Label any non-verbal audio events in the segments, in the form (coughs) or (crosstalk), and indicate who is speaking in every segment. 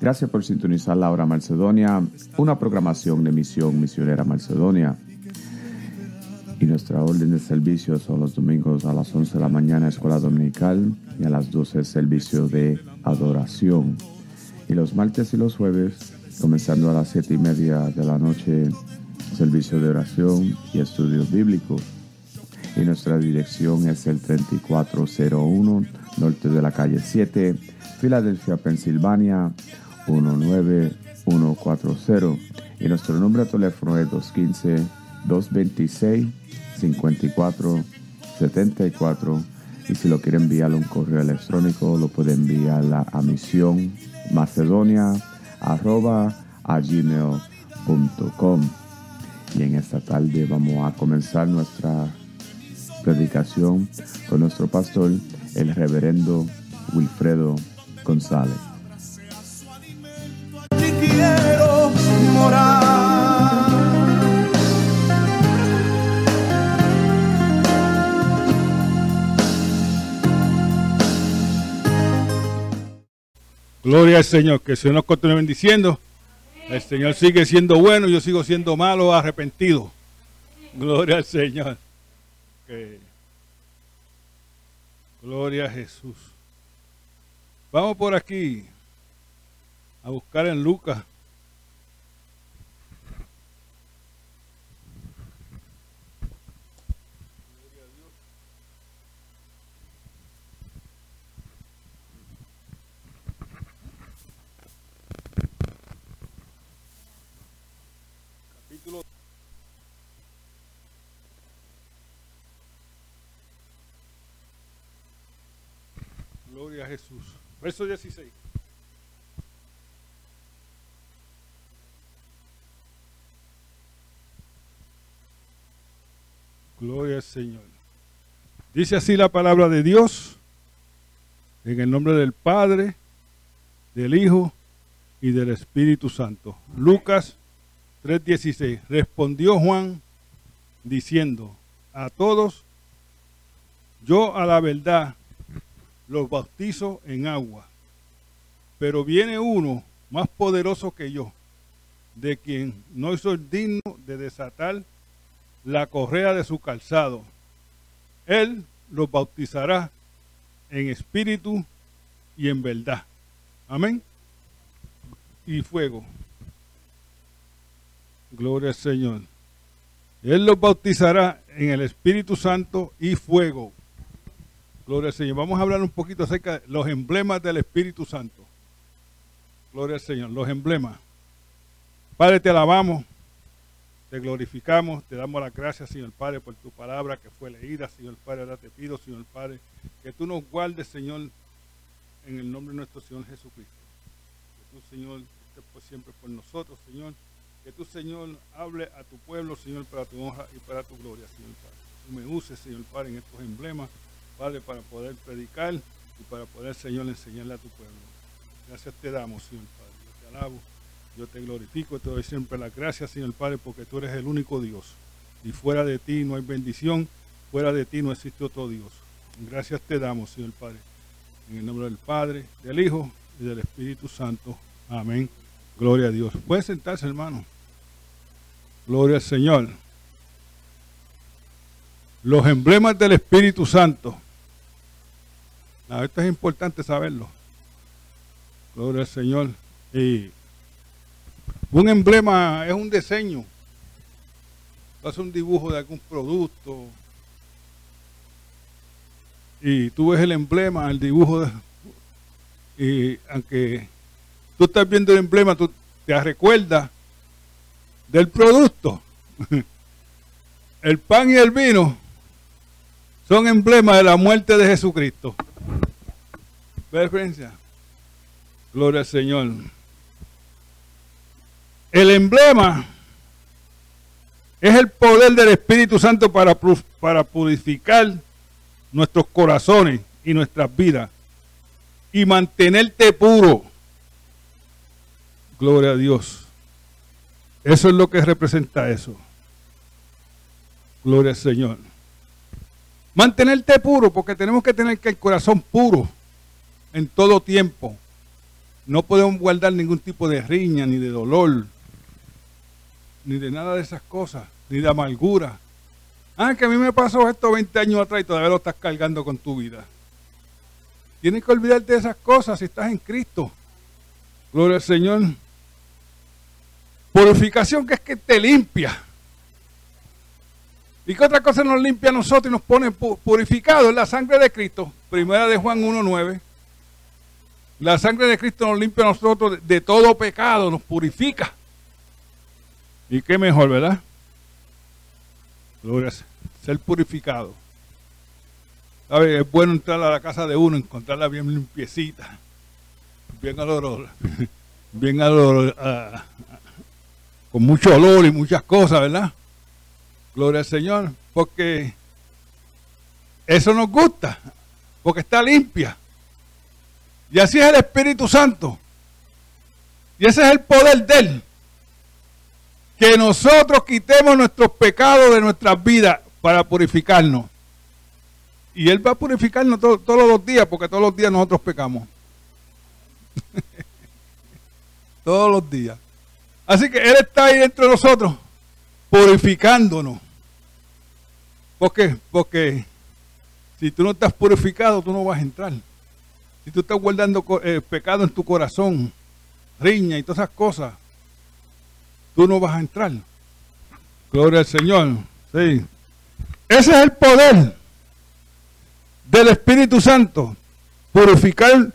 Speaker 1: Gracias por sintonizar la hora Macedonia, una programación de misión misionera Macedonia. Y nuestra orden de servicio son los domingos a las 11 de la mañana, escuela dominical, y a las 12 servicio de adoración. Y los martes y los jueves, comenzando a las 7 y media de la noche, servicio de oración y estudios bíblicos. Y nuestra dirección es el 3401 norte de la calle 7, Filadelfia, Pensilvania 19140. Y nuestro número de teléfono es 215-226-5474. Y si lo quiere enviar un correo electrónico, lo puede enviar a misión macedonia arroba a. Y en esta tarde vamos a comenzar nuestra predicación con nuestro pastor, el reverendo Wilfredo González.
Speaker 2: Allí quiero morar.
Speaker 3: Gloria al Señor, que el Señor nos continúe bendiciendo. El Señor sigue siendo bueno, yo sigo siendo malo, arrepentido. Gloria al Señor. Gloria a Jesús. Vamos por aquí a buscar en Lucas. Capítulo Gloria a Jesús. Verso 16. Gloria al Señor. Dice así la palabra de Dios, en el nombre del Padre, del Hijo y del Espíritu Santo. Lucas 3:16. Respondió Juan diciendo, a todos, yo a la verdad los bautizo en agua, pero viene uno más poderoso que yo, de quien no soy digno de desatar la correa de su calzado. Él los bautizará en espíritu y en verdad. Amén. Y fuego. Gloria al Señor. Él los bautizará en el Espíritu Santo y fuego. Gloria al Señor. Vamos a hablar un poquito acerca de los emblemas del Espíritu Santo. Gloria al Señor. Los emblemas. Padre, te alabamos, te glorificamos, te damos las gracias, Señor Padre, por tu palabra que fue leída, Señor Padre. Ahora te pido, Señor Padre, que tú nos guardes, Señor, en el nombre de nuestro Señor Jesucristo. Que tú, Señor, estés por siempre por nosotros, Señor. Que tú, Señor, hable a tu pueblo, Señor, para tu honra y para tu gloria, Señor Padre. Tú me uses, Señor Padre, en estos emblemas, Padre, para poder predicar y para poder, Señor, enseñarle a tu pueblo. Gracias te damos, Señor Padre. Yo te alabo, yo te glorifico, te doy siempre las gracias, Señor Padre, porque tú eres el único Dios. Y fuera de ti no hay bendición, fuera de ti no existe otro Dios. Gracias te damos, Señor Padre. En el nombre del Padre, del Hijo y del Espíritu Santo. Amén. Gloria a Dios. Puede sentarse, hermano. Gloria al Señor. Los emblemas del Espíritu Santo. Esto es importante saberlo. Gloria al Señor. Y un emblema es un diseño. Hace un dibujo de algún producto. Y tú ves el emblema, el dibujo. De, y aunque tú estás viendo el emblema, tú te recuerdas del producto. (laughs) El pan y el vino son emblemas de la muerte de Jesucristo. ¿Ve diferencia? Gloria al Señor. El emblema es el poder del Espíritu Santo para, para purificar nuestros corazones y nuestras vidas y mantenerte puro. Gloria a Dios. Eso es lo que representa eso. Gloria al Señor. Mantenerte puro, porque tenemos que tener que el corazón puro en todo tiempo. No podemos guardar ningún tipo de riña, ni de dolor, ni de nada de esas cosas, ni de amargura. Ah, que a mí me pasó esto 20 años atrás y todavía lo estás cargando con tu vida. Tienes que olvidarte de esas cosas si estás en Cristo. Gloria al Señor. Purificación que es que te limpia. ¿Y qué otra cosa nos limpia a nosotros y nos pone purificados? La sangre de Cristo. Primera de Juan 1.9. La sangre de Cristo nos limpia a nosotros de, todo pecado, nos purifica. ¿Y qué mejor, verdad? Gloria ser purificado. ¿Sabe? Es bueno entrar a la casa de uno, encontrarla bien limpiecita, bien olor, (laughs) bien olor, uh, con mucho olor y muchas cosas, ¿verdad? Gloria al Señor, porque eso nos gusta, porque está limpia. Y así es el Espíritu Santo. Y ese es el poder de Él. Que nosotros quitemos nuestros pecados de nuestras vidas para purificarnos. Y Él va a purificarnos todos los días, porque todos los días nosotros pecamos. (laughs) todos los días. Así que Él está ahí entre nosotros, purificándonos. ¿Por qué? Porque si tú no estás purificado, tú no vas a entrar. Si tú estás guardando eh, pecado en tu corazón, riña y todas esas cosas, tú no vas a entrar. Gloria al Señor. Sí. Ese es el poder del Espíritu Santo. Purificar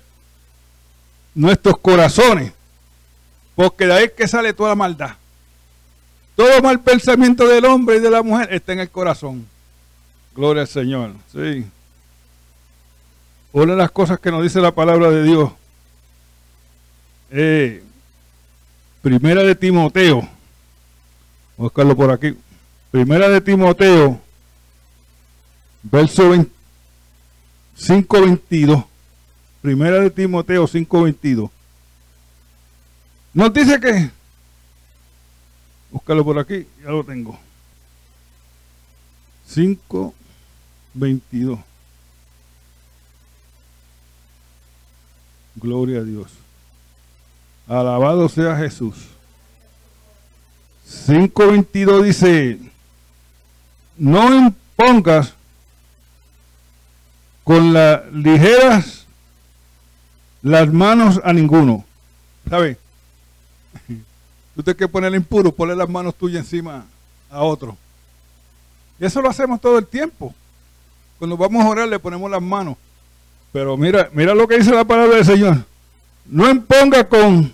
Speaker 3: nuestros corazones. Porque de ahí es que sale toda la maldad. Todo mal pensamiento del hombre y de la mujer está en el corazón. Gloria al Señor. Sí. Una de las cosas que nos dice la palabra de Dios. Eh, primera de Timoteo. Buscarlo por aquí. Primera de Timoteo. Verso 5.22. Primera de Timoteo 5.22. Nos dice que. Búscalo por aquí, ya lo tengo. 5.22. Gloria a Dios. Alabado sea Jesús. 5.22 dice, no impongas con las ligeras las manos a ninguno. ¿Sabe? (laughs) Tú tienes que ponerle impuro, ponle las manos tuyas encima a otro. Eso lo hacemos todo el tiempo. Cuando vamos a orar le ponemos las manos. Pero mira, mira lo que dice la palabra del Señor. No imponga con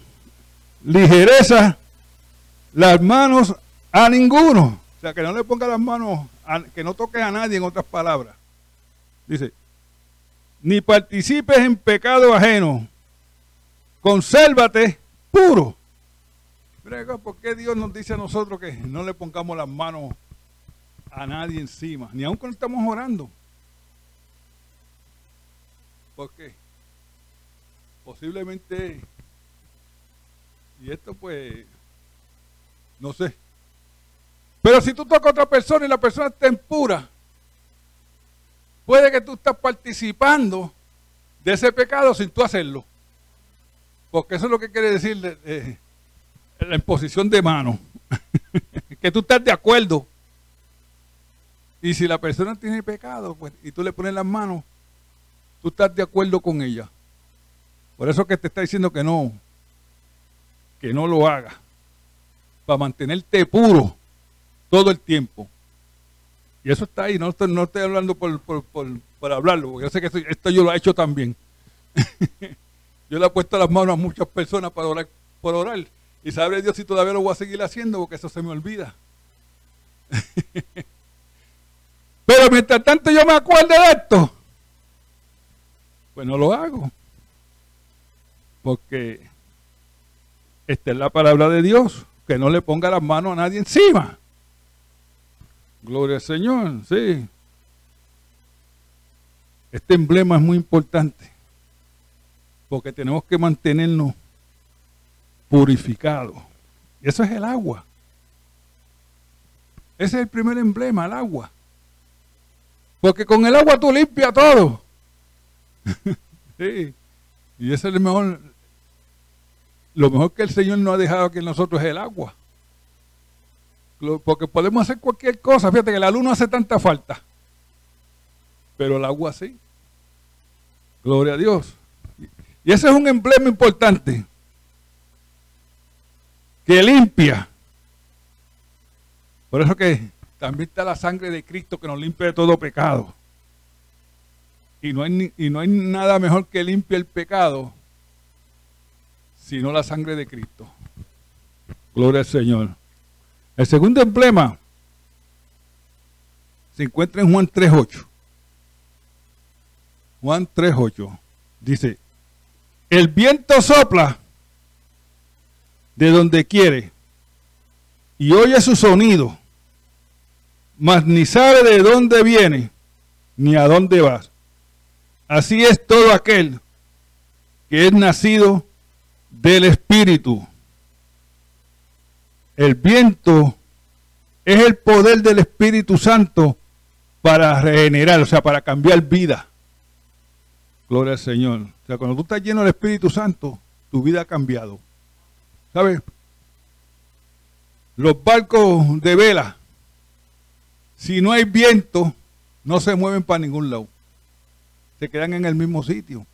Speaker 3: ligereza las manos a ninguno. O sea, que no le ponga las manos, que no toque a nadie, en otras palabras. Dice, ni participes en pecado ajeno. Consérvate puro. ¿Por qué Dios nos dice a nosotros que no le pongamos las manos a nadie encima? Ni aun cuando estamos orando. ¿Por qué? Posiblemente, y esto pues, no sé. Pero si tú tocas a otra persona y la persona está impura, puede que tú estás participando de ese pecado sin tú hacerlo. Porque eso es lo que quiere decir la imposición de mano. (laughs) que tú estás de acuerdo. Y si la persona tiene pecado, pues, y tú le pones las manos, tú estás de acuerdo con ella. Por eso que te está diciendo que no, que no lo haga. Para mantenerte puro todo el tiempo. Y eso está ahí, no estoy, no estoy hablando por, por, hablarlo, porque yo sé que esto, yo lo he hecho también. (laughs) yo le he puesto las manos a muchas personas para orar, por orar. Y sabe Dios si todavía lo voy a seguir haciendo, porque eso se me olvida. (laughs) Pero mientras tanto yo me acuerdo de esto, pues no lo hago. Porque esta es la palabra de Dios, que no le ponga las manos a nadie encima. Gloria al Señor, sí. Este emblema es muy importante, porque tenemos que mantenernos purificados. Y eso es el agua. Ese es el primer emblema, el agua. Porque con el agua tú limpias todo. (laughs) sí. Y ese es el mejor. Lo mejor que el Señor nos ha dejado aquí en nosotros es el agua. Porque podemos hacer cualquier cosa. Fíjate que la luz no hace tanta falta. Pero el agua sí. Gloria a Dios. Y ese es un emblema importante. Que limpia. Por eso que también está la sangre de Cristo que nos limpia de todo pecado. Y no hay, y no hay nada mejor que limpie el pecado, sino la sangre de Cristo. Gloria al Señor. El segundo emblema se encuentra en Juan 3.8. Juan 3.8 dice, el viento sopla de donde quiere y oye su sonido, mas ni sabe de dónde viene ni a dónde va. Así es todo aquel que es nacido del Espíritu. El viento es el poder del Espíritu Santo para regenerar, o sea, para cambiar vida. Gloria al Señor. O sea, cuando tú estás lleno del Espíritu Santo, tu vida ha cambiado. ¿Sabes? Los barcos de vela, si no hay viento, no se mueven para ningún lado. Se quedan en el mismo sitio.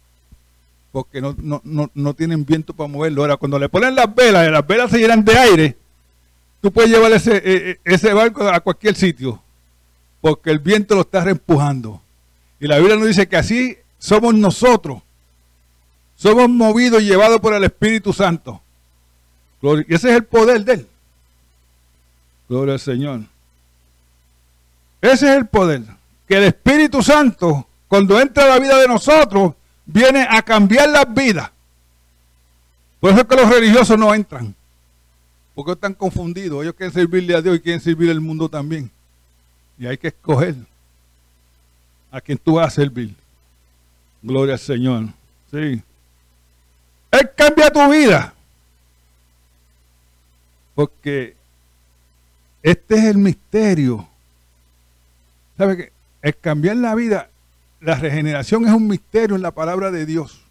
Speaker 3: Porque no, no tienen viento para moverlo. Ahora, cuando le ponen las velas, las velas se llenan de aire, tú puedes llevar ese, eh, eh, ese barco a cualquier sitio, porque el viento lo está reempujando. Y la Biblia nos dice que así somos nosotros. Somos movidos y llevados por el Espíritu Santo. Y ese es el poder de Él. Gloria al Señor. Ese es el poder. Que el Espíritu Santo, cuando entra a la vida de nosotros, viene a cambiar las vidas. Por eso es que los religiosos no entran. Porque están confundidos. Ellos quieren servirle a Dios y quieren servir al mundo también. Y hay que escoger a quien tú vas a servir. Gloria al Señor. Sí. Él cambia tu vida. Porque este es el misterio. ¿Sabe qué? El cambiar la vida, la regeneración es un misterio en la palabra de Dios.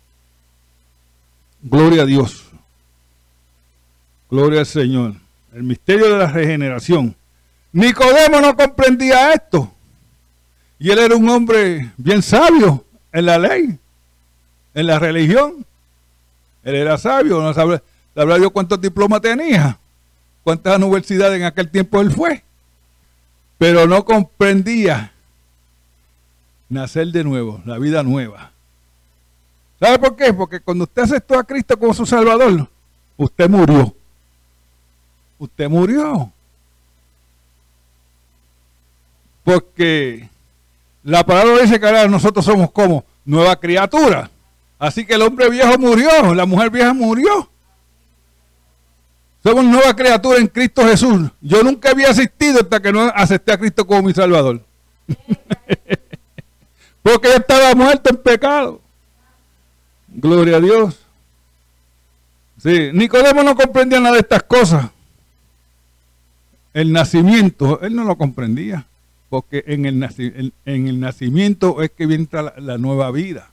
Speaker 3: Gloria a Dios. Gloria al Señor. El misterio de la regeneración. Nicodemo no comprendía esto. Y él era un hombre bien sabio en la ley, en la religión. Él era sabio, no sabrá, yo cuántos diplomas tenía, cuántas universidades en aquel tiempo él fue. Pero no comprendía nacer de nuevo, la vida nueva. ¿Sabe por qué? Porque cuando usted aceptó a Cristo como su Salvador, usted murió. Usted murió. Porque la palabra dice que ahora nosotros somos como nueva criatura. Así que el hombre viejo murió, la mujer vieja murió. Somos nueva criatura en Cristo Jesús. Yo nunca había asistido hasta que no acepté a Cristo como mi Salvador. (laughs) Porque yo estaba muerto en pecado. Gloria a Dios. Sí, Nicodemo no comprendía nada de estas cosas. El nacimiento, él no lo comprendía. Porque en el, en, el nacimiento es que viene la nueva vida.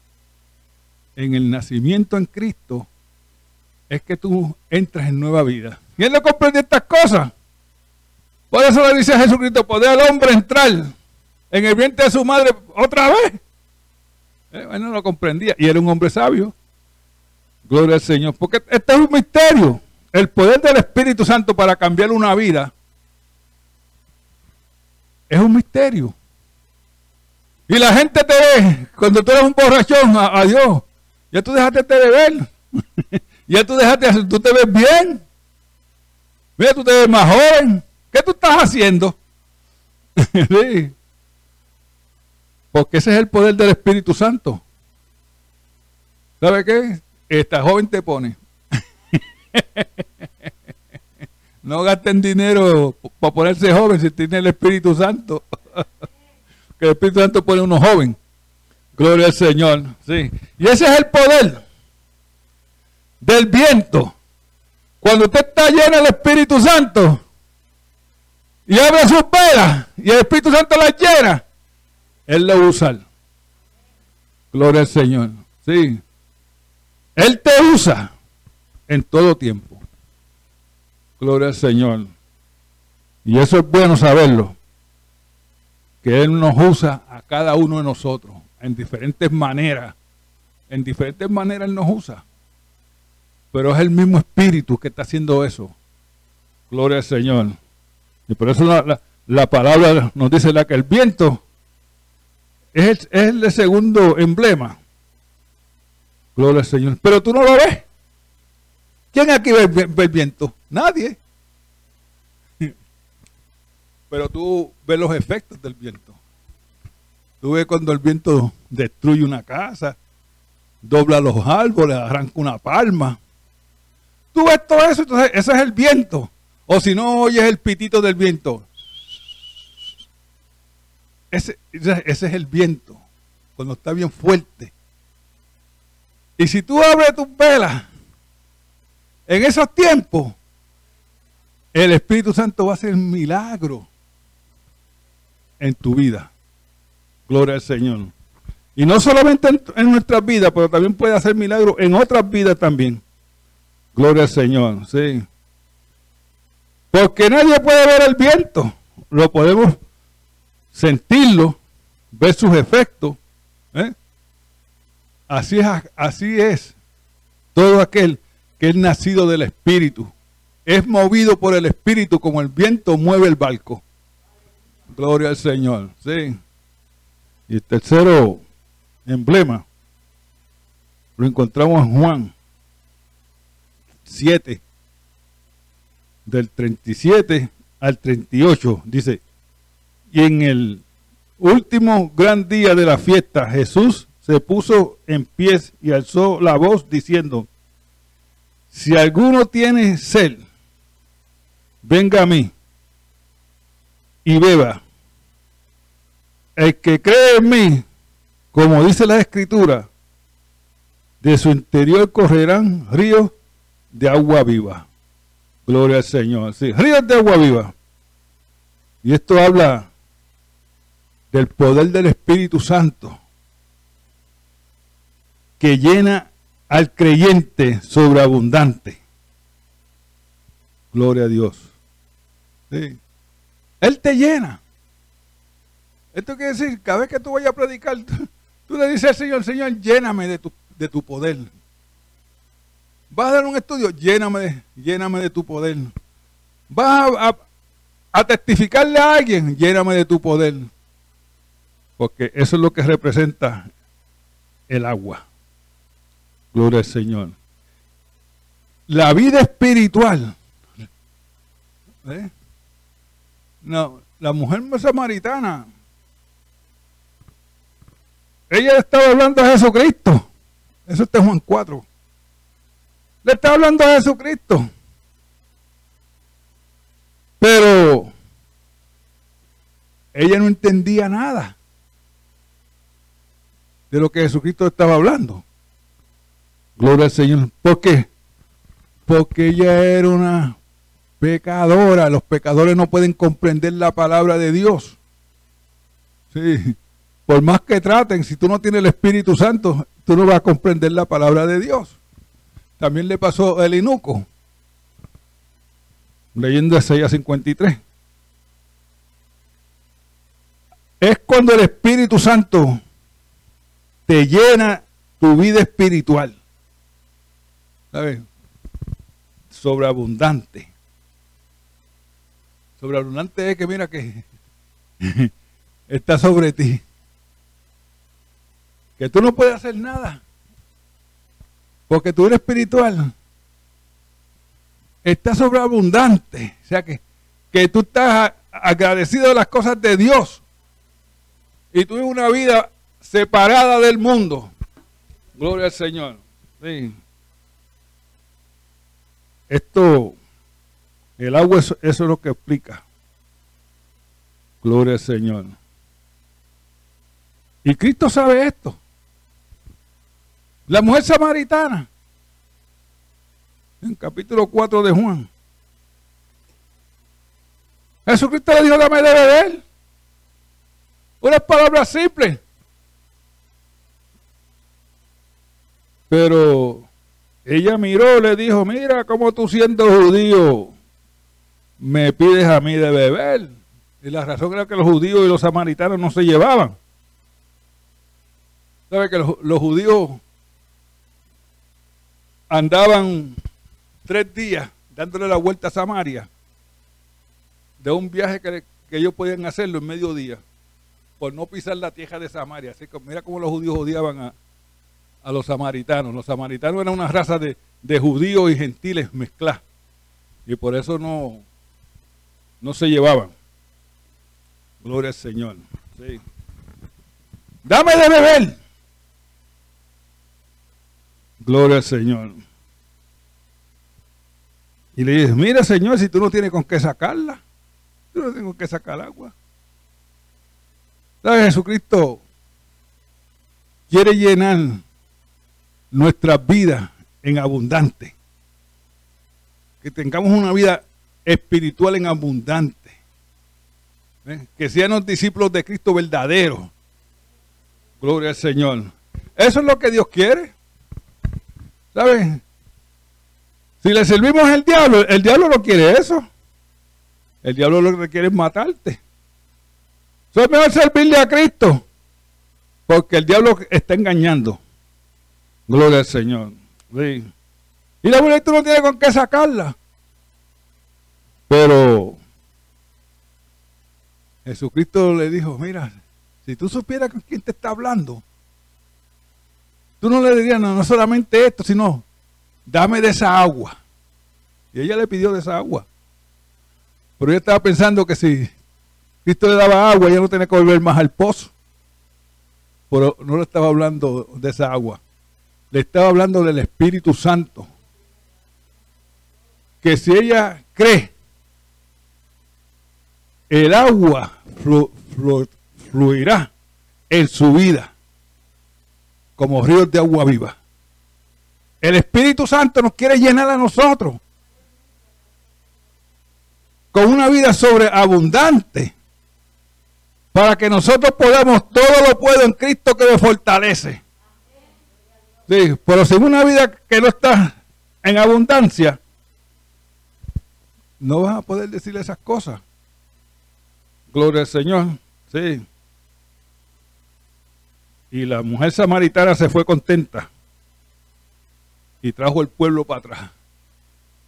Speaker 3: En el nacimiento en Cristo es que tú entras en nueva vida. Y él no comprende estas cosas. Por eso le dice a Jesucristo, poder al hombre entrar en el vientre de su madre otra vez. Eh, él no lo comprendía. Y era un hombre sabio. Gloria al Señor. Porque este es un misterio. El poder del Espíritu Santo para cambiar una vida es un misterio. Y la gente te ve, cuando tú eres un borrachón, a, Dios, ya tú dejaste de beber. (laughs) Ya tú dejaste, tú te ves bien. Mira, tú te ves más joven. ¿Qué tú estás haciendo? (laughs) sí. Porque ese es el poder del Espíritu Santo. ¿Sabe qué? Esta joven te pone. (laughs) no gasten dinero para ponerse joven si tiene el Espíritu Santo. (laughs) que el Espíritu Santo pone uno joven. Gloria al Señor. Sí. Y ese es el poder del viento, cuando usted está lleno del Espíritu Santo y abre sus velas y el Espíritu Santo las llena, Él lo usa. Gloria al Señor. Sí. Él te usa en todo tiempo. Gloria al Señor. Y eso es bueno saberlo. Que Él nos usa a cada uno de nosotros en diferentes maneras. En diferentes maneras Él nos usa. Pero es el mismo espíritu que está haciendo eso. Gloria al Señor. Y por eso la, palabra nos dice la que el viento es el, el segundo emblema. Gloria al Señor. Pero tú no lo ves. ¿Quién aquí ve, ve el viento? Nadie. (laughs) Pero tú ves los efectos del viento. Tú ves cuando el viento destruye una casa, dobla los árboles, arranca una palma, Tú ves todo eso, entonces ese es el viento. O si no oyes el pitito del viento. Ese, ese es el viento, cuando está bien fuerte. Y si tú abres tus velas en esos tiempos, el Espíritu Santo va a hacer milagro en tu vida. Gloria al Señor. Y no solamente en, en nuestras vidas, pero también puede hacer milagro en otras vidas también. Gloria al Señor, sí. Porque nadie puede ver el viento. Lo podemos sentirlo, ver sus efectos. ¿eh? Así, es, así es todo aquel que es nacido del Espíritu. Es movido por el Espíritu como el viento mueve el barco. Gloria al Señor. Sí. Y el tercero emblema lo encontramos en Juan 7, del 37 al 38, dice, y en el último gran día de la fiesta, Jesús se puso en pies y alzó la voz diciendo, si alguno tiene sed, venga a mí y beba. El que cree en mí, como dice la escritura, de su interior correrán ríos de agua viva. Gloria al Señor. Sí, ríos de agua viva. Y esto habla del poder del Espíritu Santo que llena al creyente sobreabundante. Gloria a Dios. Él te llena. Esto quiere decir, cada vez que tú vayas a predicar, (laughs) tú, le dices al Señor, Señor, lléname de tu, de tu poder. Vas a dar un estudio, lléname, lléname de tu poder. Vas a, a testificarle a alguien, lléname de tu poder. Porque eso es lo que representa el agua. Gloria al Señor. La vida espiritual. ¿eh? No, la mujer samaritana. Ella estaba hablando a Jesucristo. Eso está en Juan 4. Le está hablando a Jesucristo. Pero ella no entendía nada de lo que Jesucristo estaba hablando. Gloria al Señor. ¿Por qué? Porque ella era una pecadora. Los pecadores no pueden comprender la palabra de Dios. Sí. Por más que traten, si tú no tienes el Espíritu Santo, tú no vas a comprender la palabra de Dios. También le pasó el Inuco. Leyendo Isaías 53. Es cuando el Espíritu Santo te llena tu vida espiritual. ¿Sabes? Sobreabundante. Sobreabundante es que mira que (laughs) está sobre ti. Que tú no puedes hacer nada. Porque tú eres espiritual. Está sobreabundante. O sea que, que tú estás agradecido de las cosas de Dios. Y tú una vida separada del mundo. Gloria al Señor. Esto, el agua, eso, eso es lo que explica. Gloria al Señor. Y Cristo sabe esto. La mujer samaritana, en capítulo 4 de Juan. Jesucristo le dijo, dame de beber. Unas palabras simples. Pero ella miró, le dijo, mira cómo tú siendo judío me pides a mí de beber. Y la razón era que los judíos y los samaritanos no se llevaban. ¿Sabe que los, judíos andaban tres días dándole la vuelta a Samaria de un viaje que, ellos podían hacerlo en medio día por no pisar la tierra de Samaria. Así que mira cómo los judíos odiaban a, a los samaritanos. Los samaritanos eran una raza de, judíos y gentiles mezclados. Y por eso no, no se llevaban. Gloria al Señor. Dame de beber. Gloria al Señor. Y le dice, mira Señor, si tú no tienes con qué sacarla, tú no tienes con qué sacar agua. ¿Sabes? Jesucristo quiere llenar nuestras vidas en abundante. Que tengamos una vida espiritual en abundante. ¿Eh? Que sean los discípulos de Cristo verdaderos. Gloria al Señor. Eso es lo que Dios quiere. ¿Sabes? Si le servimos al diablo, el diablo no quiere eso. El diablo lo que quiere es matarte. Es mejor servirle a Cristo. Porque el diablo está engañando. Gloria al Señor. Y la mujer tú no tienes con qué sacarla. Pero Jesucristo le dijo, mira, si tú supieras con quién te está hablando, tú no le dirías no, no solamente esto, sino dame de esa agua. Y ella le pidió de esa agua. Pero ella estaba pensando que si Cristo le daba agua, ella no tenía que volver más al pozo. Pero no le estaba hablando de esa agua le estaba hablando del Espíritu Santo. Que si ella cree, el agua fluirá en su vida como ríos de agua viva. El Espíritu Santo nos quiere llenar a nosotros con una vida sobreabundante para que nosotros podamos todo lo puedo en Cristo que me fortalece. Sí, pero sin una vida que no está en abundancia, no vas a poder decirle esas cosas. Gloria al Señor. Sí. Y la mujer samaritana se fue contenta y trajo el pueblo para atrás,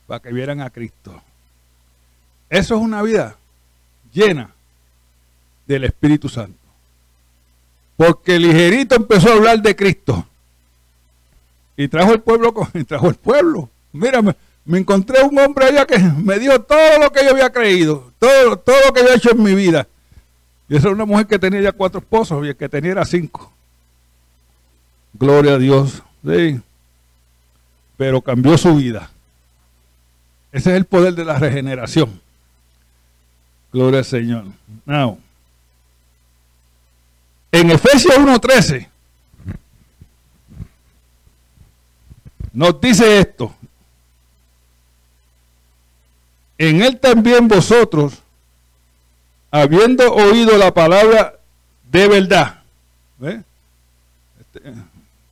Speaker 3: para que vieran a Cristo. Eso es una vida llena del Espíritu Santo. Porque ligerito empezó a hablar de Cristo. Y trajo el pueblo, con, (laughs) trajo el pueblo. Mírame, me encontré un hombre allá que me dio todo lo que yo había creído, todo, todo lo que había hecho en mi vida. Y esa era una mujer que tenía ya cuatro esposos y el que tenía era cinco. Gloria a Dios. Sí. Pero cambió su vida. Ese es el poder de la regeneración. Gloria al Señor. Now, en Efesios 1.13 nos dice esto. En él también vosotros, habiendo oído la palabra de verdad, este,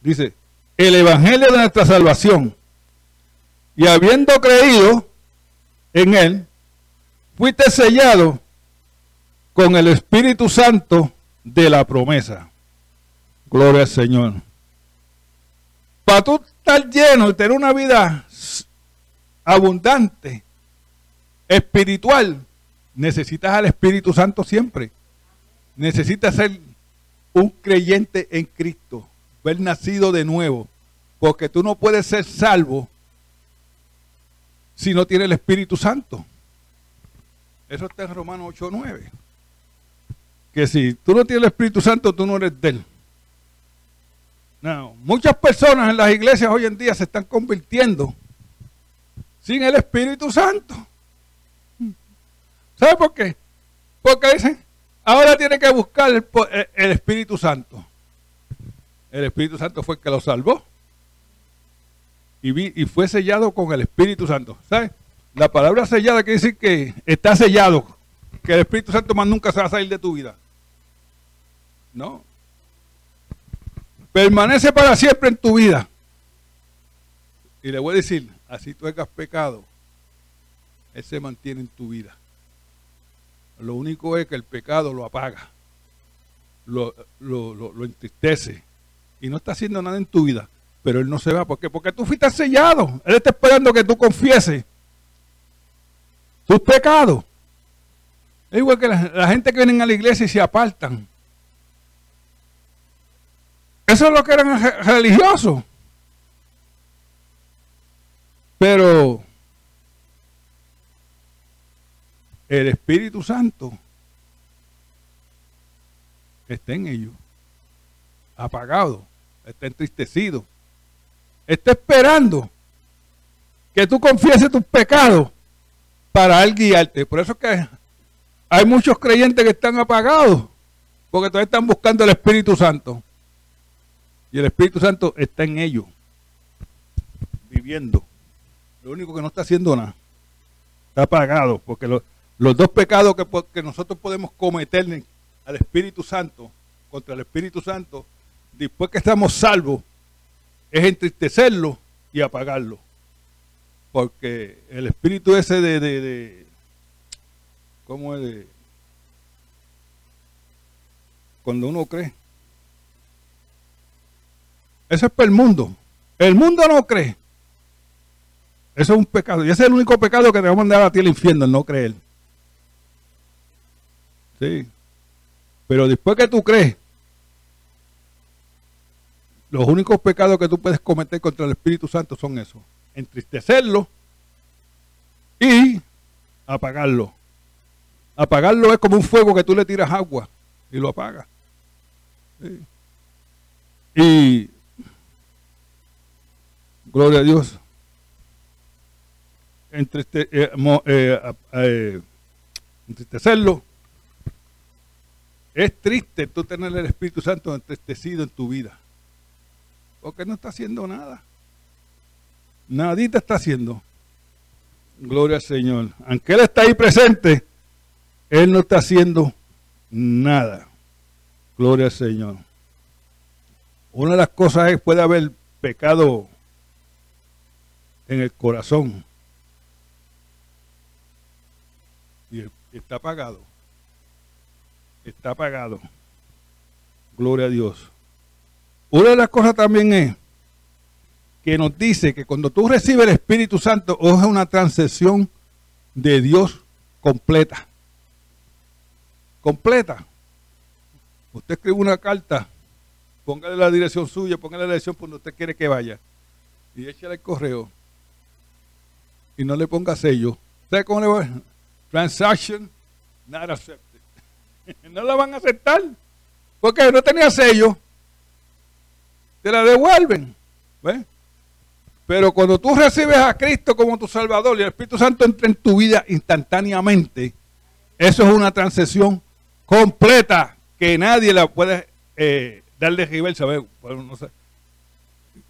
Speaker 3: dice, el evangelio de nuestra salvación, y habiendo creído en él, fuiste sellado con el Espíritu Santo de la promesa. Gloria al Señor. Para tú estar lleno y tener una vida abundante, espiritual, necesitas al Espíritu Santo siempre. Necesitas ser un creyente en Cristo, ver nacido de nuevo, porque tú no puedes ser salvo si no tienes el Espíritu Santo. Eso está en Romanos 8.9. Que si tú no tienes el Espíritu Santo, tú no eres de él. No, muchas personas en las iglesias hoy en día se están convirtiendo sin el Espíritu Santo. ¿Sabe por qué? Porque dicen, ahora tiene que buscar el, Espíritu Santo. El Espíritu Santo fue el que lo salvó. Y, y fue sellado con el Espíritu Santo. ¿Sabe? La palabra sellada quiere decir que está sellado. Que el Espíritu Santo más nunca se va a salir de tu vida. No. Permanece para siempre en tu vida. Y le voy a decir, así tú hagas pecado, Él se mantiene en tu vida. Lo único es que el pecado lo apaga, lo, entristece y no está haciendo nada en tu vida. Pero Él no se va. ¿Por qué? Porque tú fuiste sellado. Él está esperando que tú confieses tus pecados. Es igual que la, gente que viene a la iglesia y se apartan. Eso es lo que eran religiosos. Pero el Espíritu Santo está en ellos, apagado, está entristecido, está esperando que tú confieses tus pecados para él guiarte. Por eso es que hay muchos creyentes que están apagados, porque todavía están buscando el Espíritu Santo. Y el Espíritu Santo está en ellos, viviendo. Lo único que no está haciendo nada. Está apagado, porque los dos pecados que, que nosotros podemos cometer al Espíritu Santo, contra el Espíritu Santo, después que estamos salvos, es entristecerlo y apagarlo. Porque el espíritu ese de, ¿cómo es de? Cuando uno cree. Eso es para el mundo. El mundo no cree. Eso es un pecado. Y ese es el único pecado que te va a mandar a ti al infierno, el no creer. Sí. Pero después que tú crees, los únicos pecados que tú puedes cometer contra el Espíritu Santo son esos entristecerlo y apagarlo. Apagarlo es como un fuego que tú le tiras agua y lo apagas. Y gloria a Dios. Entriste, eh, eh, eh, entristecerlo. Es triste tú tener el Espíritu Santo entristecido en tu vida. Porque no está haciendo nada. Nadita está haciendo. Gloria al Señor. Aunque Él está ahí presente, Él no está haciendo nada. Gloria al Señor. Una de las cosas es, puede haber pecado en el corazón. Y está apagado. Está apagado. Gloria a Dios. Una de las cosas también es que nos dice que cuando tú recibes el Espíritu Santo, es una transacción de Dios completa. completa. Usted escribe una carta, póngale la dirección suya, póngale la dirección por donde usted quiere que vaya. Y échale el correo. Y no le ponga sello. ¿Sabe cómo le va? Transaction not accepted. (laughs) no la van a aceptar. Porque no tenía sello. Te la devuelven. ¿Ves? Pero cuando tú recibes a Cristo como tu Salvador y el Espíritu Santo entra en tu vida instantáneamente, eso es una transición completa que nadie la puede eh, darle reversa, no sé,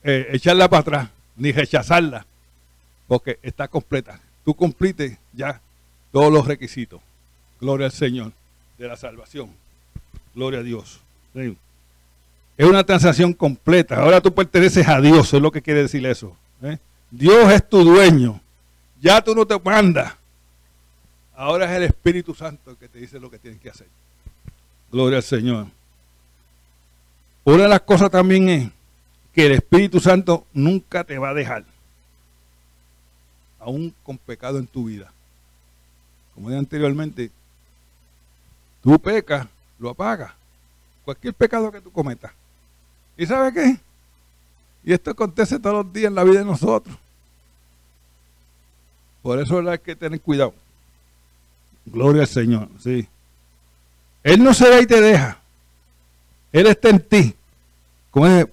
Speaker 3: eh, echarla para atrás, ni rechazarla, porque está completa. Tú cumpliste ya todos los requisitos. Gloria al Señor de la salvación. Gloria a Dios. Es una transacción completa. Ahora tú perteneces a Dios, es lo que quiere decir eso. ¿eh? Dios es tu dueño. Ya tú no te mandas. Ahora es el Espíritu Santo el que te dice lo que tienes que hacer. Gloria al Señor. Una de las cosas también es que el Espíritu Santo nunca te va a dejar. Aún con pecado en tu vida. Como dije anteriormente, tú pecas, lo apagas. Cualquier pecado que tú cometas. ¿Y sabe qué? Y esto acontece todos los días en la vida de nosotros. Por eso hay que tener cuidado. Gloria al Señor, sí. Él no se va y te deja. Él está en ti.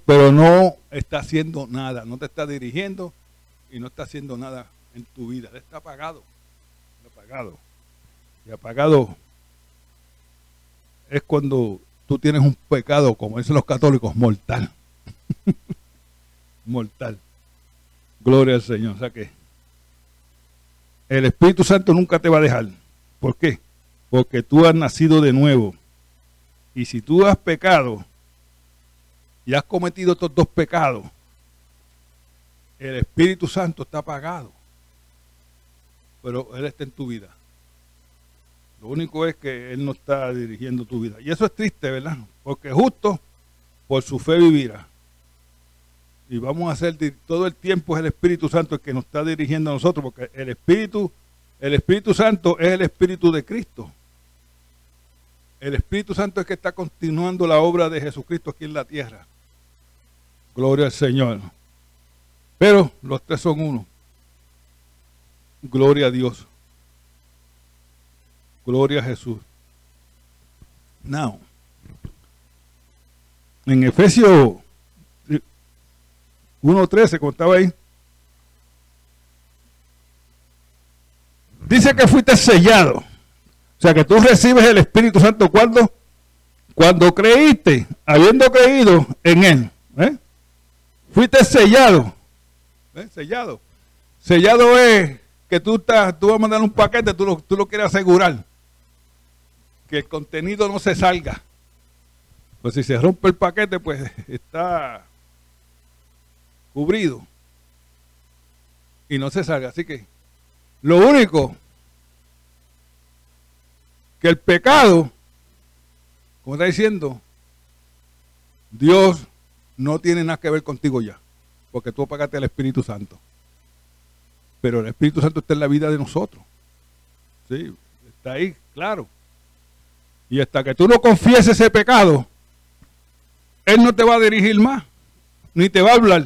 Speaker 3: Pero no está haciendo nada. No te está dirigiendo y no está haciendo nada en tu vida. Él está apagado. Apagado. Y apagado es cuando tú tienes un pecado, como dicen los católicos, mortal. (laughs) mortal. Gloria al Señor. O sea que el Espíritu Santo nunca te va a dejar. ¿Por qué? Porque tú has nacido de nuevo. Y si tú has pecado y has cometido estos dos pecados, el Espíritu Santo está apagado. Pero Él está en tu vida. Lo único es que Él no está dirigiendo tu vida. Y eso es triste, ¿verdad? Porque justo por su fe vivirá. Y vamos a hacer todo el tiempo es el Espíritu Santo el que nos está dirigiendo a nosotros, porque el Espíritu, el Espíritu Santo es el Espíritu de Cristo. El Espíritu Santo es que está continuando la obra de Jesucristo aquí en la tierra. Gloria al Señor. Pero los tres son uno. Gloria a Dios. Gloria a Jesús. Now, en Efesios 1.13, como estaba ahí. Dice que fuiste sellado. O sea que tú recibes el Espíritu Santo cuando, cuando creíste, habiendo creído en Él. ¿eh? Fuiste sellado. ¿eh? Sellado. Sellado es que tú, estás, tú vas a mandar un paquete, tú lo, tú lo quieres asegurar. Que el contenido no se salga. Pues si se rompe el paquete, pues está cubrido y no se salga. Así que lo único que el pecado, como está diciendo, Dios no tiene nada que ver contigo ya, porque tú apagaste al Espíritu Santo. Pero el Espíritu Santo está en la vida de nosotros. Sí, está ahí, claro. Y hasta que tú no confieses ese pecado, Él no te va a dirigir más, ni te va a hablar.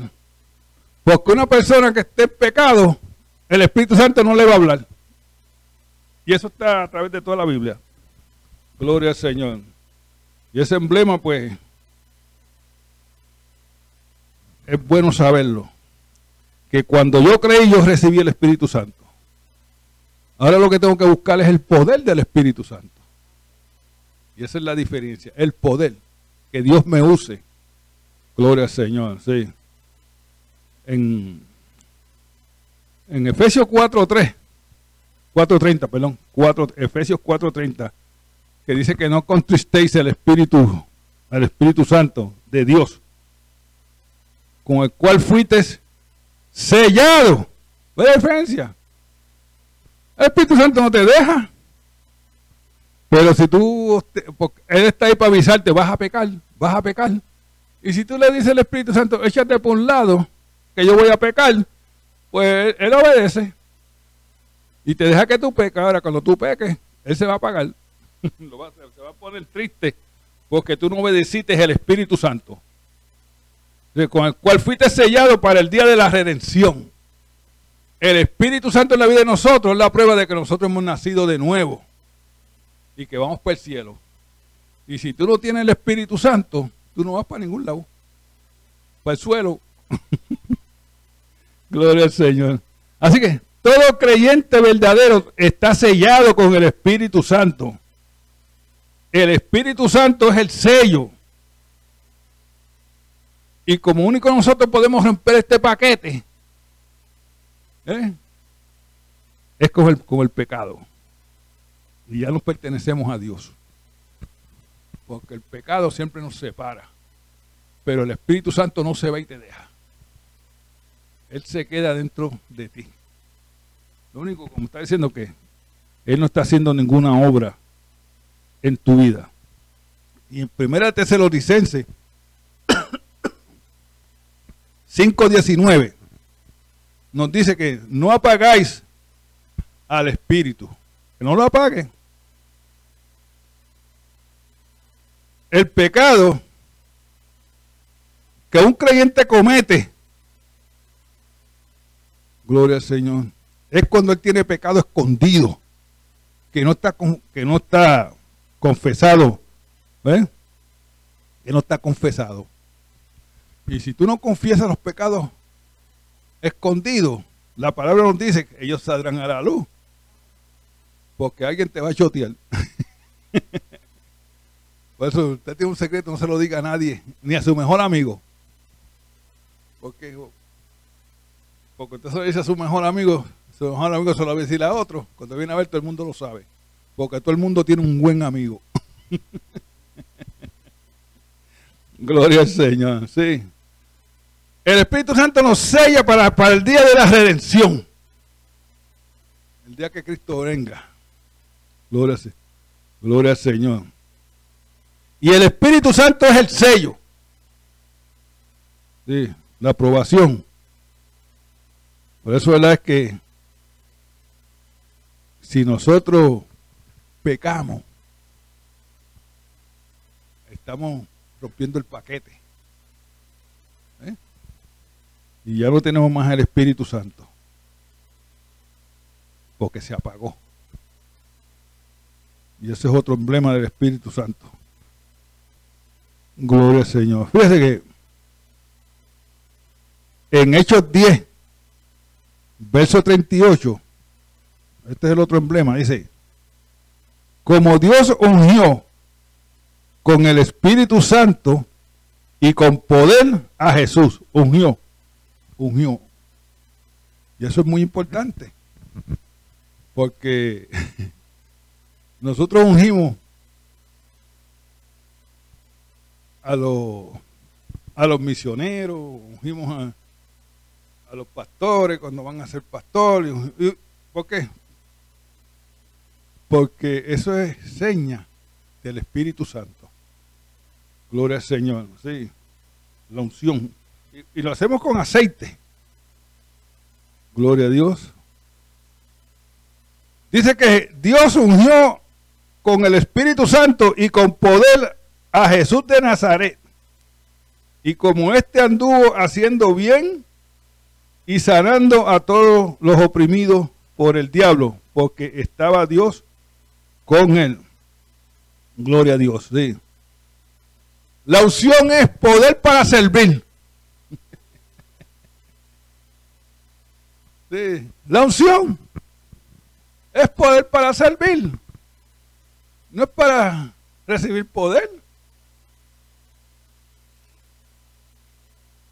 Speaker 3: Porque una persona que esté en pecado, el Espíritu Santo no le va a hablar. Y eso está a través de toda la Biblia. Gloria al Señor. Y ese emblema, pues, es bueno saberlo. Que cuando yo creí, yo recibí el Espíritu Santo. Ahora lo que tengo que buscar es el poder del Espíritu Santo. Y esa es la diferencia. El poder. Que Dios me use. Gloria al Señor. Sí en, en Efesios 4.3, 4.30, perdón, 4, Efesios 4.30, que dice que no contristéis el Espíritu, al Espíritu Santo de Dios, con el cual fuiste sellado. ¿Ve la diferencia? El Espíritu Santo no te deja. Pero si tú, Él está ahí para avisarte, vas a pecar, vas a pecar. Y si tú le dices al Espíritu Santo, échate por un lado, que yo voy a pecar, pues él obedece y te deja que tú peques. Ahora, cuando tú peques, él se va a pagar. (laughs) se va a poner triste porque tú no obedeciste el Espíritu Santo, con el cual fuiste sellado para el día de la redención. El Espíritu Santo en la vida de nosotros es la prueba de que nosotros hemos nacido de nuevo y que vamos para el cielo. Y si tú no tienes el Espíritu Santo, tú no vas para ningún lado. Para el suelo. (laughs) Gloria al Señor. Así que todo creyente verdadero está sellado con el Espíritu Santo. El Espíritu Santo es el sello. Y como único nosotros podemos romper este paquete, ¿eh? es con el, con el pecado. Y ya nos pertenecemos a Dios. Porque el pecado siempre nos separa. Pero el Espíritu Santo no se va y te deja. Él se queda dentro de ti. Lo único, como está diciendo, que Él no está haciendo ninguna obra en tu vida. Y en primera Tesalonicense (coughs) 5.19 nos dice que no apagáis al Espíritu. Que no lo apaguen. El pecado que un creyente comete, gloria al Señor, es cuando él tiene pecado escondido, que no está, que no está confesado. ¿Ves? Que no está confesado. Y si tú no confiesas los pecados escondidos, la palabra nos dice que ellos saldrán a la luz. Porque alguien te va a chotear. (laughs) Por eso usted tiene un secreto, no se lo diga a nadie, ni a su mejor amigo. Porque, porque usted se lo dice a su mejor amigo, su mejor amigo se lo va a decir a otro. Cuando viene a ver, todo el mundo lo sabe. Porque todo el mundo tiene un buen amigo. (laughs) Gloria al Señor, sí. El Espíritu Santo nos sella para, para el día de la redención. El día que Cristo venga. Gloria, Gloria al Señor. Y el Espíritu Santo es el sello. La aprobación. Por eso es que si nosotros pecamos, estamos rompiendo el paquete. ¿Eh? Y ya no tenemos más el Espíritu Santo. Porque se apagó. Y ese es otro emblema del Espíritu Santo. Gloria al Señor. Fíjese que en Hechos 10, verso 38, este es el otro emblema, dice, como Dios ungió con el Espíritu Santo y con poder a Jesús, ungió, ungió. Y eso es muy importante, porque (laughs) nosotros ungimos a los, a los misioneros, ungimos a, a los pastores cuando van a ser pastores. ¿Por qué? Porque eso es seña del Espíritu Santo. Gloria al Señor, sí. La unción. Y, lo hacemos con aceite. Gloria a Dios. Dice que Dios ungió con el Espíritu Santo y con poder a Jesús de Nazaret. Y como éste anduvo haciendo bien y sanando a todos los oprimidos por el diablo, porque estaba Dios con él. Gloria a Dios. Sí. La unción es poder para servir. (laughs) Sí. La unción es poder para servir. No es para recibir poder.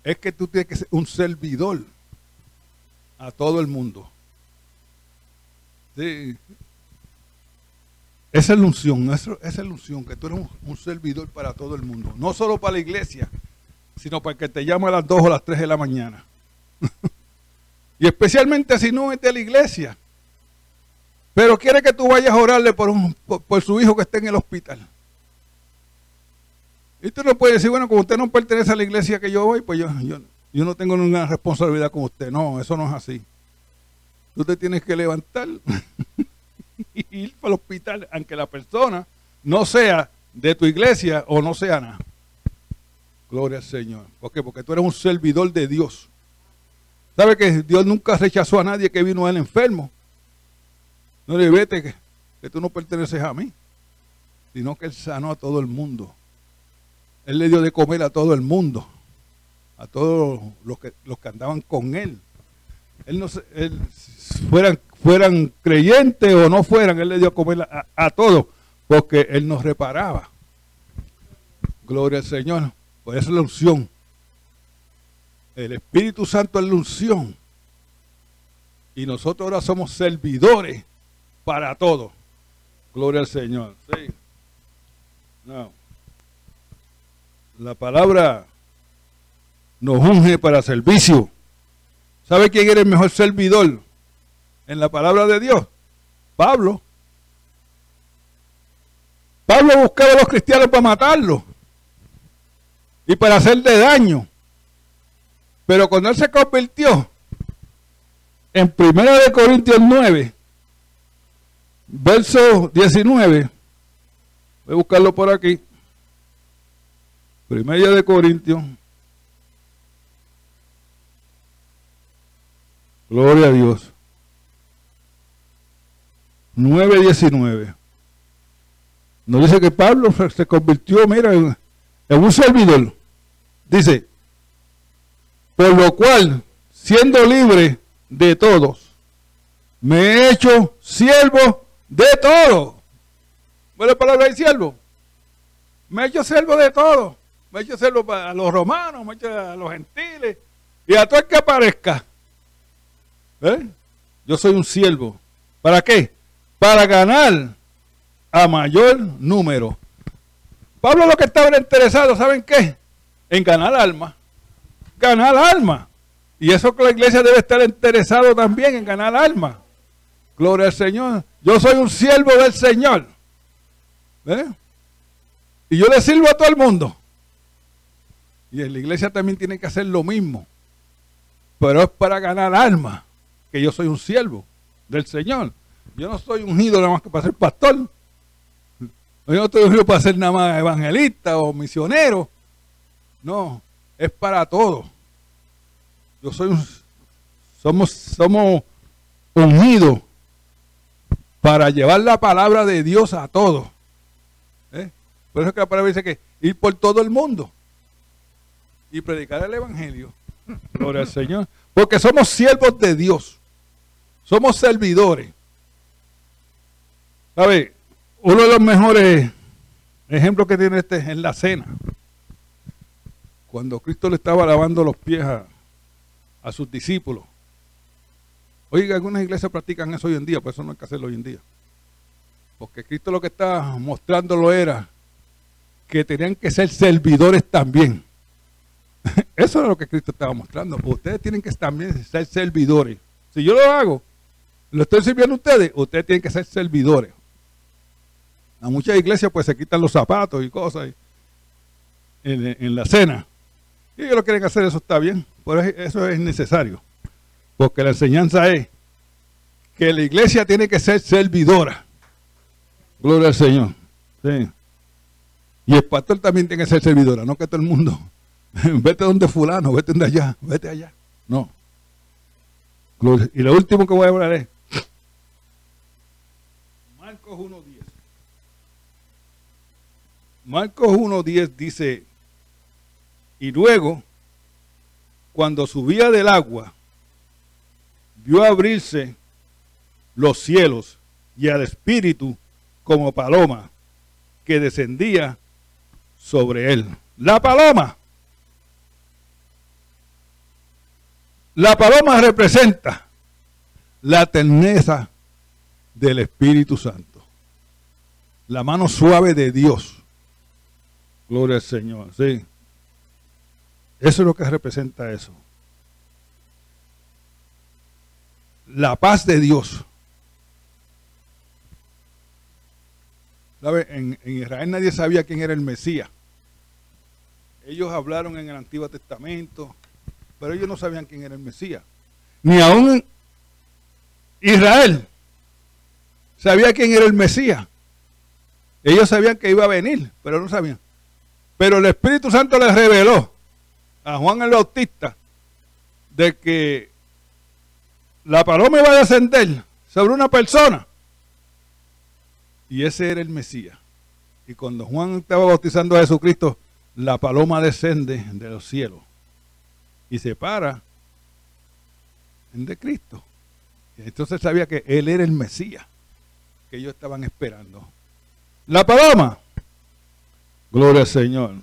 Speaker 3: Es que tú tienes que ser un servidor a todo el mundo. Sí. Esa es la unción, esa es la unción, que tú eres un, servidor para todo el mundo. No solo para la iglesia, sino para el que te llama a las 2 o las 3 de la mañana. (laughs) y especialmente si no es de la iglesia. Pero quiere que tú vayas a orarle por, un, por, su hijo que esté en el hospital. Y tú no puedes decir, bueno, como usted no pertenece a la iglesia que yo voy, pues yo, yo, yo no tengo ninguna responsabilidad con usted. No, eso no es así. Tú te tienes que levantar (laughs) y ir para el hospital, aunque la persona no sea de tu iglesia o no sea nada. Gloria al Señor. ¿Por qué? Porque tú eres un servidor de Dios. ¿Sabe que Dios nunca rechazó a nadie que vino a él enfermo? No le vete que, que tú no perteneces a mí, sino que Él sanó a todo el mundo. Él le dio de comer a todo el mundo, a todos los que, los que andaban con Él. Él no él, fueran, fueran creyentes o no fueran, Él le dio a comer a, a todos, porque Él nos reparaba. Gloria al Señor. Por eso es la unción. El Espíritu Santo es la unción. Y nosotros ahora somos servidores para todo. Gloria al Señor. Sí. No. La palabra nos unge para servicio. ¿Sabe quién era el mejor servidor en la palabra de Dios? Pablo. Pablo buscaba a los cristianos para matarlos y para hacerle daño. Pero cuando él se convirtió en 1 de Corintios 9, verso 19, voy a buscarlo por aquí. Primera de Corintios. Gloria a Dios. 9.19. Nos dice que Pablo se convirtió, mira, en un servidor. Dice, por lo cual, siendo libre de todos, me he hecho siervo de todo. ¿Buena palabra de siervo? Me he hecho siervo de todo. Siervo a los romanos, hecho a los gentiles y a todo el que aparezca. ¿Eh? Yo soy un siervo. ¿Para qué? Para ganar a mayor número. Pablo lo que estaba interesado, ¿saben qué? en ganar alma. Ganar alma. Y eso que la iglesia debe estar interesado también en ganar alma. Gloria al Señor. Yo soy un siervo del Señor. Y yo le sirvo a todo el mundo. Y en la iglesia también tiene que hacer lo mismo. Pero es para ganar alma. Que yo soy un siervo del Señor. Yo no soy ungido nada más que para ser pastor. Yo no estoy ungido para ser nada más evangelista o misionero. No, es para todos. Yo soy un, somos, somos unidos para llevar la palabra de Dios a todos. ¿Eh? Por eso que la palabra dice que ir por todo el mundo y predicar el Evangelio. Gloria al Señor. Porque somos siervos de Dios. Somos servidores. ¿Sabe? Uno de los mejores ejemplos que tiene este es en la cena cuando Cristo le estaba lavando los pies a, sus discípulos. Oiga, algunas iglesias practican eso hoy en día, pues eso no hay que hacerlo hoy en día. Porque Cristo lo que estaba mostrándolo era que tenían que ser servidores también. (laughs) Eso era lo que Cristo estaba mostrando. Ustedes tienen que también ser servidores. Si yo lo hago, lo estoy sirviendo a ustedes, ustedes tienen que ser servidores. A muchas iglesias pues se quitan los zapatos y cosas en la cena. Si ellos lo quieren hacer, eso está bien, pero eso es necesario. Porque la enseñanza es que la iglesia tiene que ser servidora. Gloria al Señor. Y el pastor también tiene que ser servidora, no que todo el mundo. (laughs) vete donde fulano, vete donde allá, vete allá. No. Y lo último que voy a hablar es Marcos 1.10. Marcos 1.10 dice, y luego, cuando subía del agua, vio abrirse los cielos y al Espíritu como paloma que descendía sobre él. La paloma. La paloma representa la terneza del Espíritu Santo. La mano suave de Dios. Gloria al Señor. Sí. Eso es lo que representa eso. La paz de Dios. En, en, Israel nadie sabía quién era el Mesías. Ellos hablaron en el Antiguo Testamento, pero ellos no sabían quién era el Mesías. Ni aún Israel sabía quién era el Mesías. Ellos sabían que iba a venir, pero no sabían. Pero el Espíritu Santo les reveló a Juan el Bautista de que la paloma iba a descender sobre una persona. Y ese era el Mesías. Y cuando Juan estaba bautizando a Jesucristo, la paloma descende de los cielos y se para en de Cristo. Entonces sabía que Él era el Mesías que ellos estaban esperando. La paloma, gloria al Señor,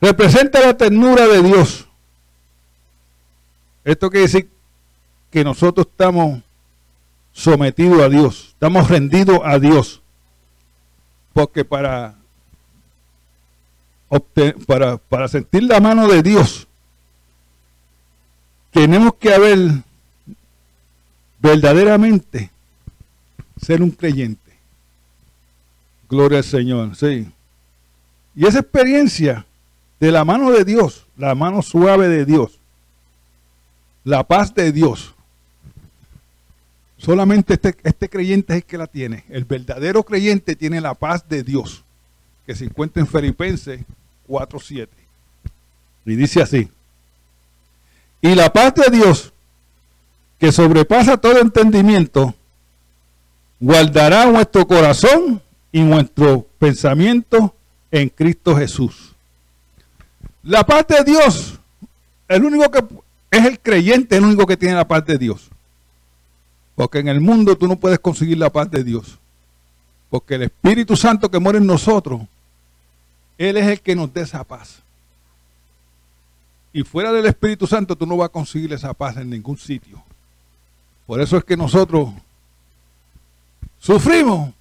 Speaker 3: representa la ternura de Dios. Esto quiere decir que nosotros estamos sometidos a Dios, estamos rendidos a Dios. Porque para, para, para sentir la mano de Dios, tenemos que haber verdaderamente ser un creyente. Gloria al Señor, sí. Y esa experiencia de la mano de Dios, la mano suave de Dios, la paz de Dios, solamente este, este creyente es el que la tiene. El verdadero creyente tiene la paz de Dios, que se encuentra en Filipenses 4.7. Y dice así, y la paz de Dios, que sobrepasa todo entendimiento, guardará nuestro corazón y nuestro pensamiento en Cristo Jesús. La paz de Dios, el único que es el creyente, el único que tiene la paz de Dios. Porque en el mundo tú no puedes conseguir la paz de Dios. Porque el Espíritu Santo que muere en nosotros, Él es el que nos da esa paz. Y fuera del Espíritu Santo tú no vas a conseguir esa paz en ningún sitio. Por eso es que nosotros sufrimos,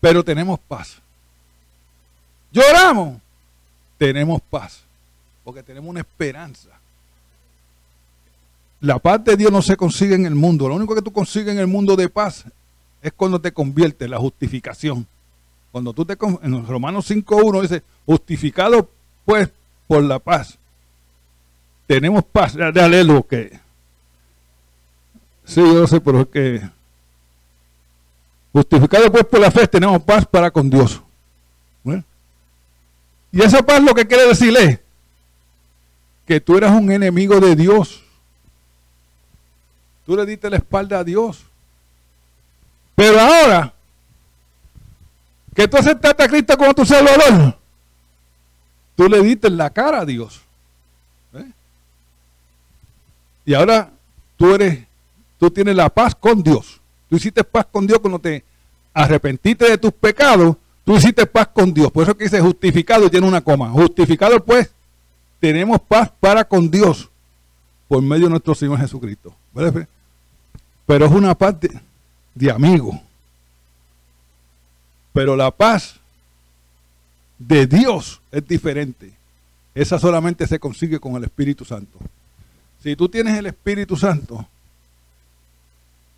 Speaker 3: pero tenemos paz. Lloramos, tenemos paz, porque tenemos una esperanza. La paz de Dios no se consigue en el mundo. Lo único que tú consigues en el mundo de paz es cuando te conviertes, la justificación. Cuando tú te en Romanos 5.1 dice, justificado pues por la paz. Tenemos paz. Dale lo que Sí, yo sé, pero es que justificado pues por la fe tenemos paz para con Dios. Y esa paz lo que quiere decir es que tú eras un enemigo de Dios. Tú le diste la espalda a Dios. Pero ahora que tú aceptaste a Cristo como tu Salvador, tú le diste la cara a Dios. Y ahora tú eres tú tienes la paz con Dios. Tú hiciste paz con Dios cuando te arrepentiste de tus pecados, tú hiciste paz con Dios. Por eso que dice justificado tiene una coma. Justificado pues, tenemos paz para con Dios por medio de nuestro Señor Jesucristo. Pero es una paz de, de amigo. Pero la paz de Dios es diferente. Esa solamente se consigue con el Espíritu Santo. Si tú tienes el Espíritu Santo,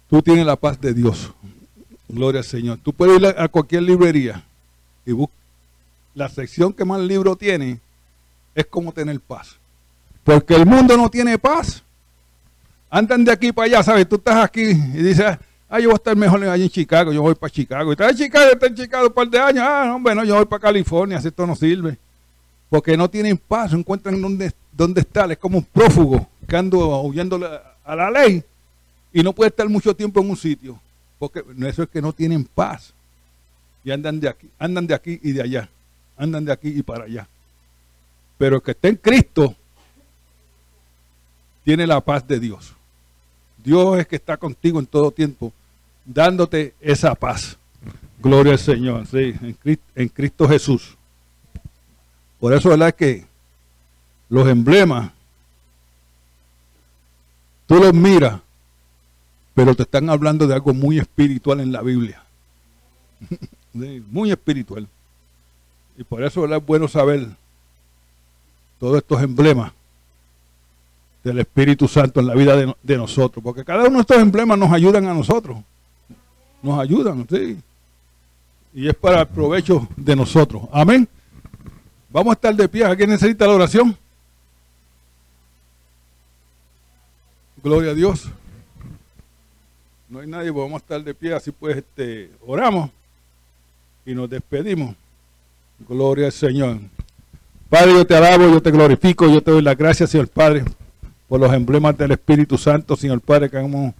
Speaker 3: tú tienes la paz de Dios. Gloria al Señor. Tú puedes ir a cualquier librería y buscar. La sección que más libro tiene es cómo tener paz. Porque el mundo no tiene paz. Andan de aquí para allá, ¿sabes? Tú estás aquí y dices, ah, yo voy a estar mejor allá en Chicago, yo voy para Chicago. Y estás en Chicago, estás en Chicago un par de años. Ah, no, bueno, yo voy para California, si esto no sirve. Porque no tienen paz, no encuentran dónde, dónde estar. Es como un prófugo que anda huyendo a la ley y no puede estar mucho tiempo en un sitio, porque eso es que no tienen paz. Y andan de aquí, andan de aquí y de allá, andan de aquí y para allá. Pero el que está en Cristo tiene la paz de Dios. Dios es que está contigo en todo tiempo, dándote esa paz. Gloria al Señor, sí, en Cristo, Jesús. Por eso es verdad que los emblemas, tú los miras pero te están hablando de algo muy espiritual en la Biblia. (laughs) muy espiritual. Y por eso es bueno saber todos estos emblemas del Espíritu Santo en la vida de, de, nosotros. Porque cada uno de estos emblemas nos ayudan a nosotros. Nos ayudan, sí. Y es para el provecho de nosotros. Amén. Vamos a estar de pie. ¿Alguien necesita la oración? Gloria a Dios no hay nadie, pues vamos a estar de pie, así pues este, oramos. y nos despedimos. Gloria al Señor. Padre, yo te alabo, yo te glorifico, yo te doy las gracias, Señor Padre, por los emblemas del Espíritu Santo, Señor Padre, que hemos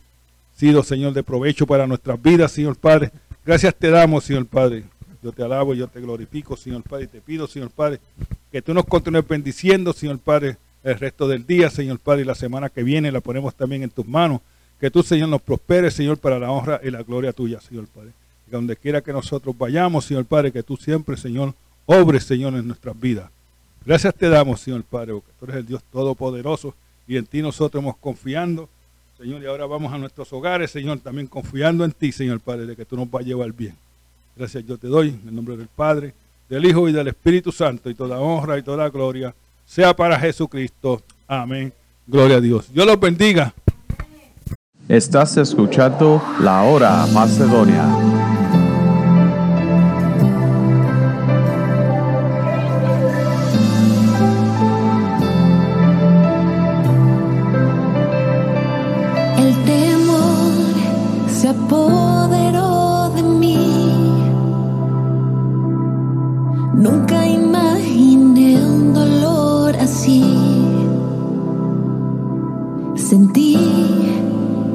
Speaker 3: sido, Señor, de provecho para nuestras vidas, Señor Padre. Gracias te damos, Señor Padre. Yo te alabo, yo te glorifico, Señor Padre, y te pido, Señor Padre, que tú nos continúes bendiciendo, Señor Padre, el resto del día, Señor Padre, y la semana que viene la ponemos también en tus manos. Que tú, Señor, nos prosperes, Señor, para la honra y la gloria tuya, Señor Padre. Que donde quiera que nosotros vayamos, Señor Padre, que tú siempre, Señor, obres, Señor, en nuestras vidas. Gracias te damos, Señor Padre, porque tú eres el Dios Todopoderoso y en ti nosotros hemos confiando, Señor, y ahora vamos a nuestros hogares, Señor, también confiando en ti, Señor Padre, de que tú nos vas a llevar bien. Gracias yo te doy, en el nombre del Padre, del Hijo y del Espíritu Santo, y toda honra y toda gloria sea para Jesucristo. Amén. Gloria a Dios. Dios los bendiga.
Speaker 4: Estás escuchando La Hora Macedonia.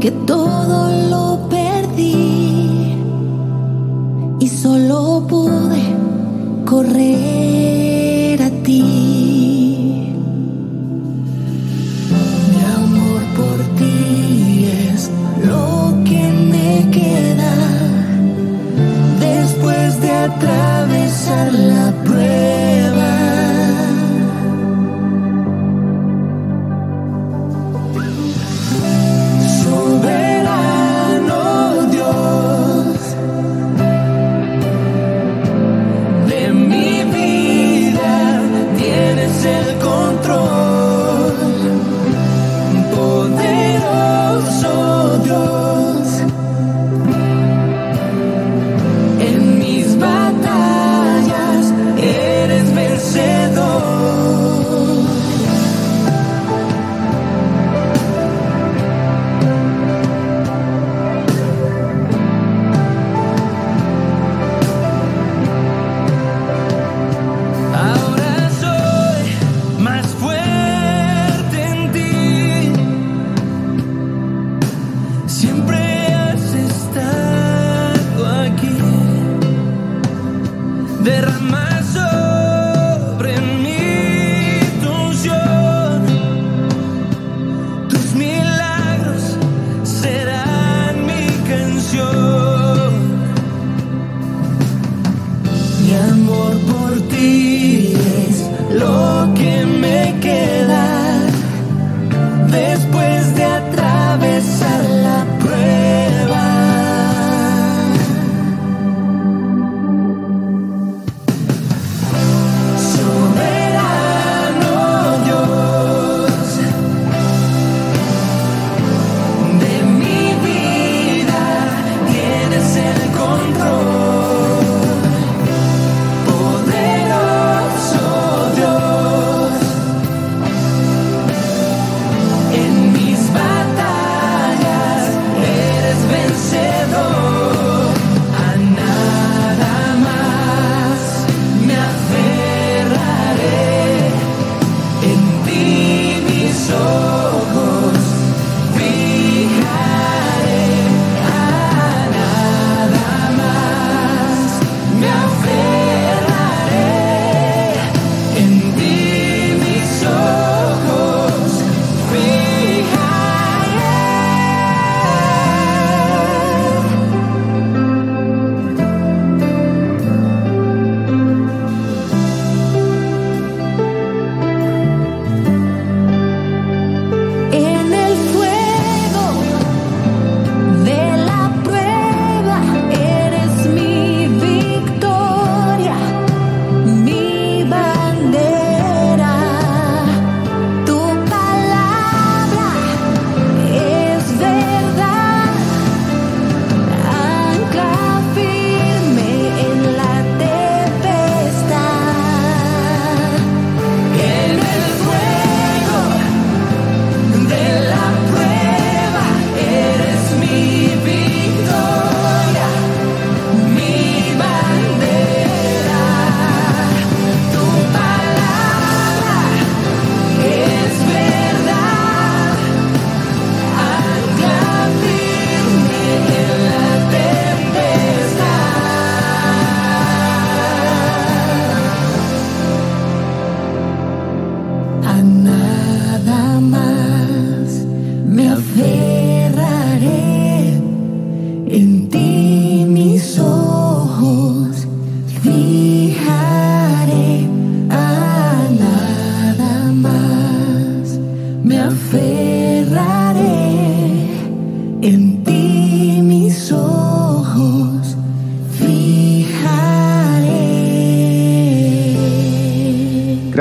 Speaker 5: Que todo lo perdí y solo pude correr a ti. Mi amor por ti es lo que me queda después de atravesar la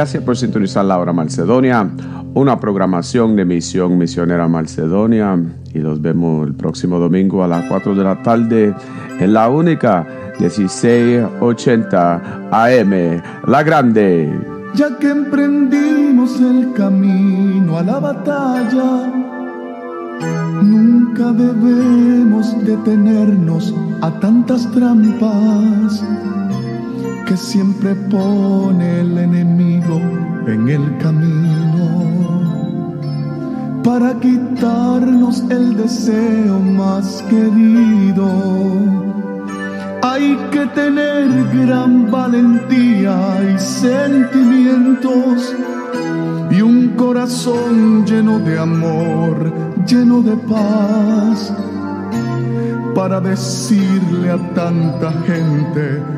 Speaker 1: Gracias por sintonizar la hora Macedonia, una programación de Misión Misionera Macedonia. Y los vemos el próximo domingo a las 4 de la tarde en la única 1680 AM, La Grande.
Speaker 2: Ya que emprendimos el camino a la batalla, nunca debemos detenernos a tantas trampas que siempre pone el enemigo en el camino para quitarnos el deseo más querido. Hay que tener gran valentía y sentimientos y un corazón lleno de amor, lleno de paz, para decirle a tanta gente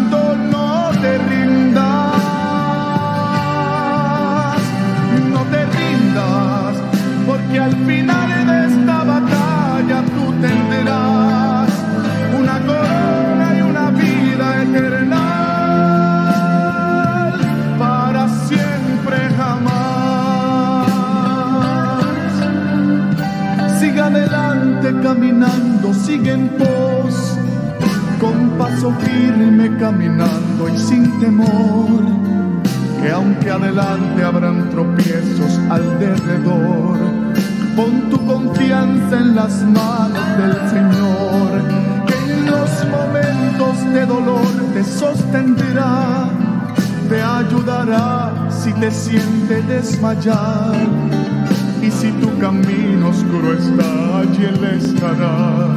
Speaker 2: caminando, sigue en pos, con paso firme caminando y sin temor, que aunque adelante habrán tropiezos alrededor, pon tu confianza en las manos del Señor, que en los momentos de dolor te sostendrá, te ayudará si te sientes desmayar. Y si tu camino oscuro está, noche Él estará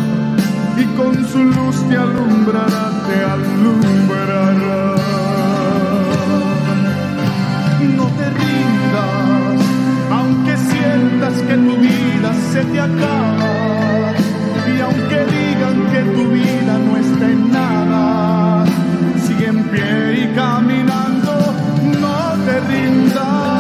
Speaker 2: y con su luz te alumbrará, te alumbrará. No te rindas, aunque sientas que tu vida se te acaba y aunque digan que tu vida no está en nada, sigue en pie y caminando, no te rindas.